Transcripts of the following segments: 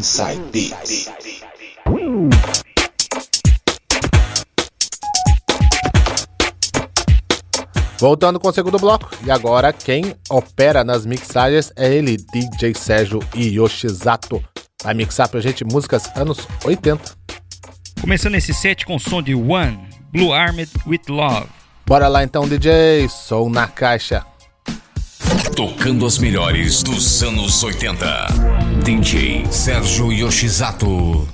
Inside Beats. Voltando com o segundo bloco, e agora quem opera nas mixagens é ele, DJ Sérgio Yoshizato. Vai mixar pra gente músicas anos 80. Começando esse set com o som de One, Blue Armed with Love. Bora lá então, DJ, sou na caixa. Tocando as melhores dos anos 80. DJ Sérgio Yoshizato.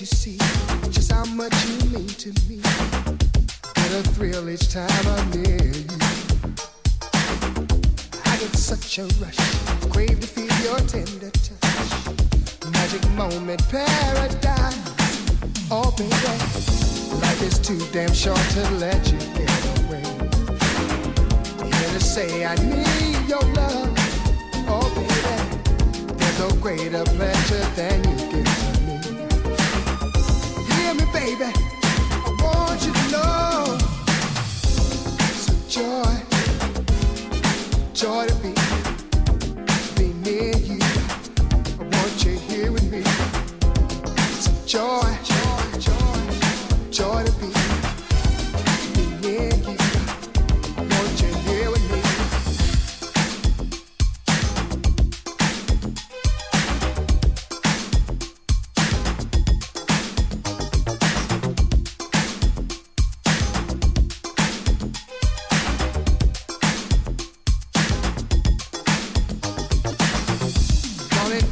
you see just how much you mean to me. Get a thrill each time I'm near you. I get such a rush, crave to feel your tender touch. Magic moment, paradise. Oh, baby, life is too damn short to let you get away. Here to say I need your love. Oh, baby, there's no greater pleasure than you give baby.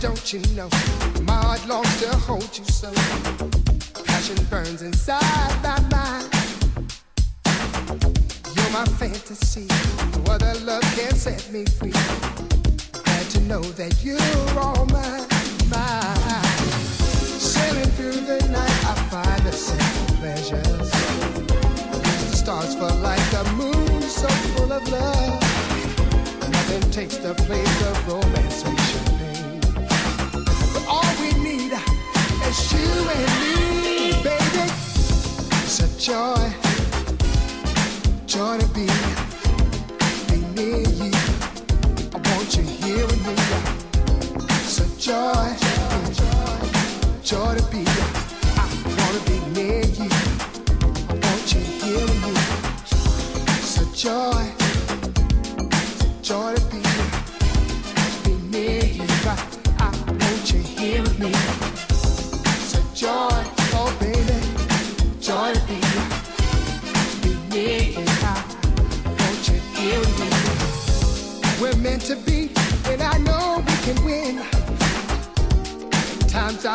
Don't you know my heart longs to hold you so? Passion burns inside my mind. You're my fantasy. No other love can set me free. Glad to know that you're all mine, mine. Sailing through the night, I find the simple pleasures. Use the stars for like the moon, so full of love. Nothing takes the place of romance.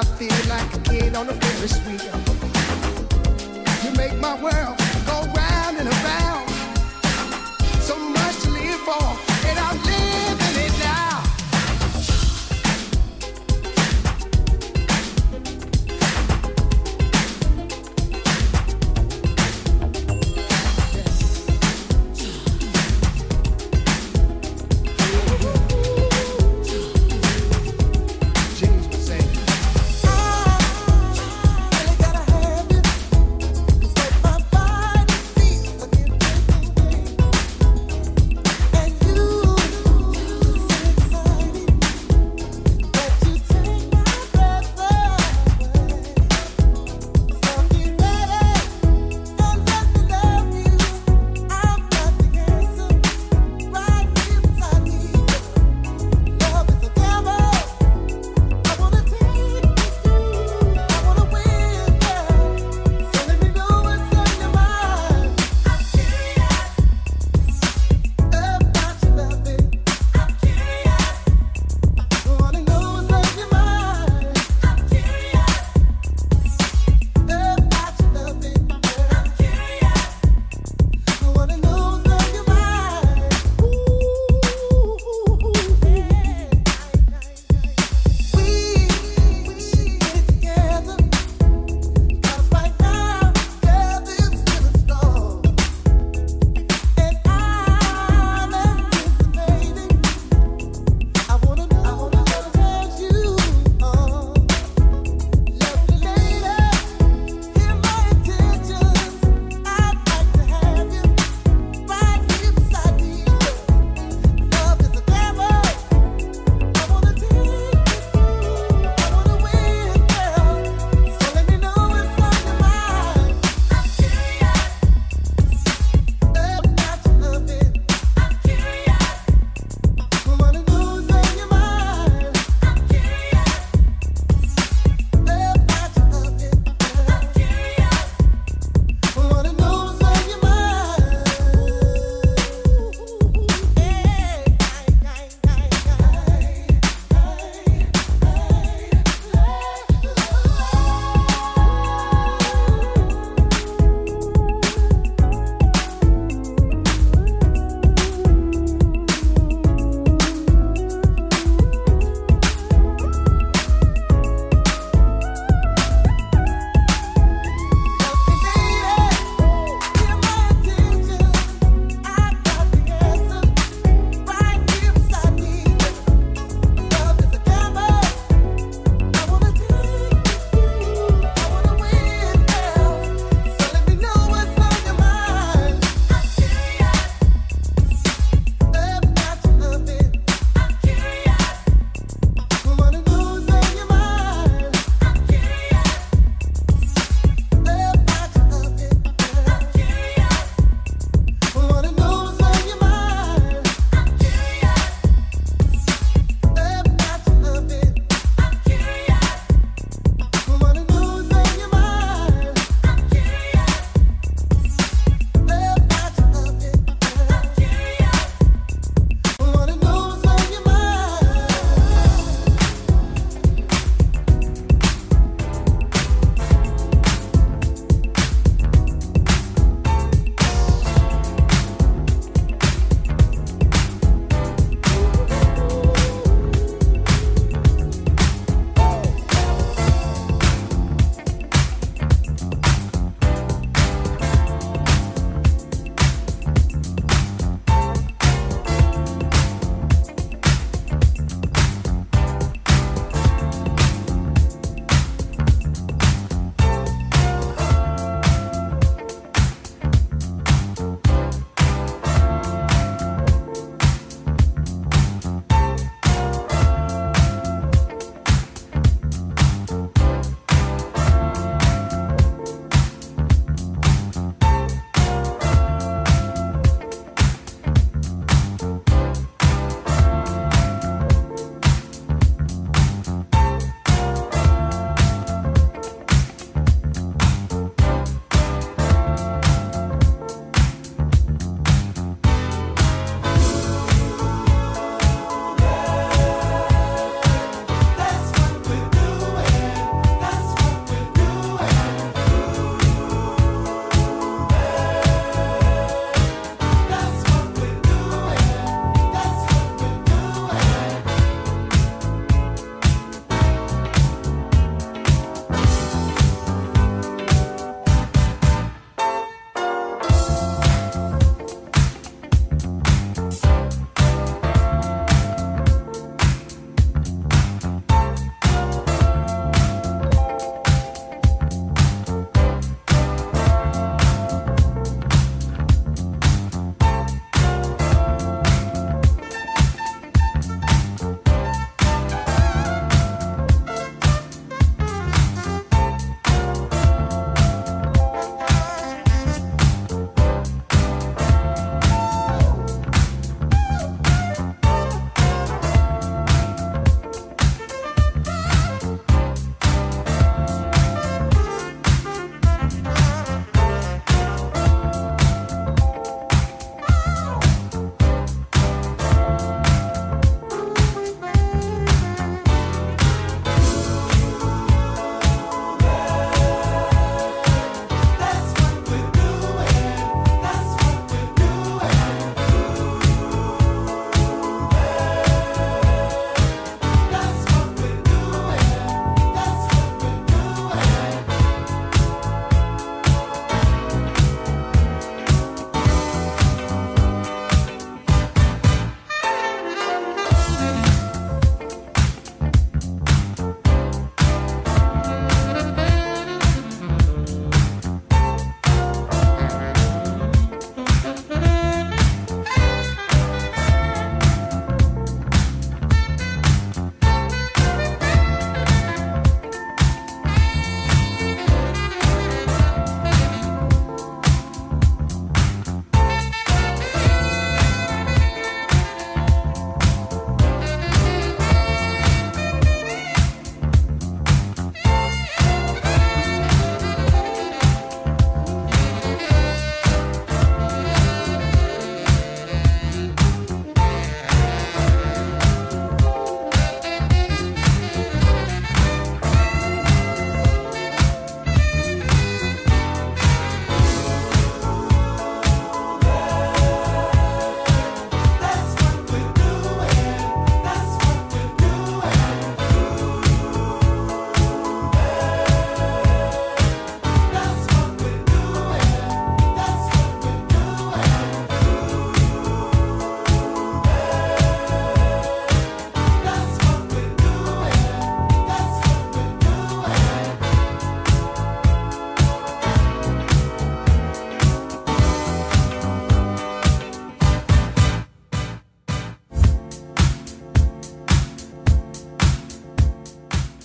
I feel like a kid on a Ferris wheel. You make my world go round and around. So much to live for.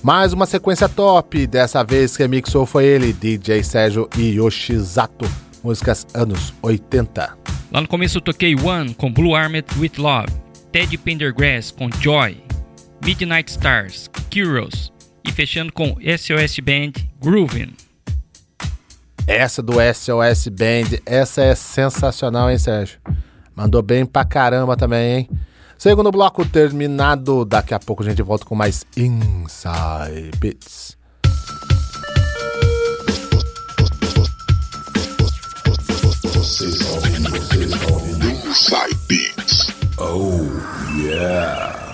Mais uma sequência top, dessa vez quem mixou foi ele, DJ Sérgio Yoshizato, músicas anos 80. Lá no começo eu toquei One com Blue Armed With Love, Teddy Pendergrass com Joy, Midnight Stars, Curious e fechando com SOS Band Groovin'. Essa do SOS Band, essa é sensacional, hein, Sérgio? Mandou bem pra caramba também, hein? Segundo bloco terminado. Daqui a pouco a gente volta com mais Inside Bits. Inside Beats. Oh, yeah.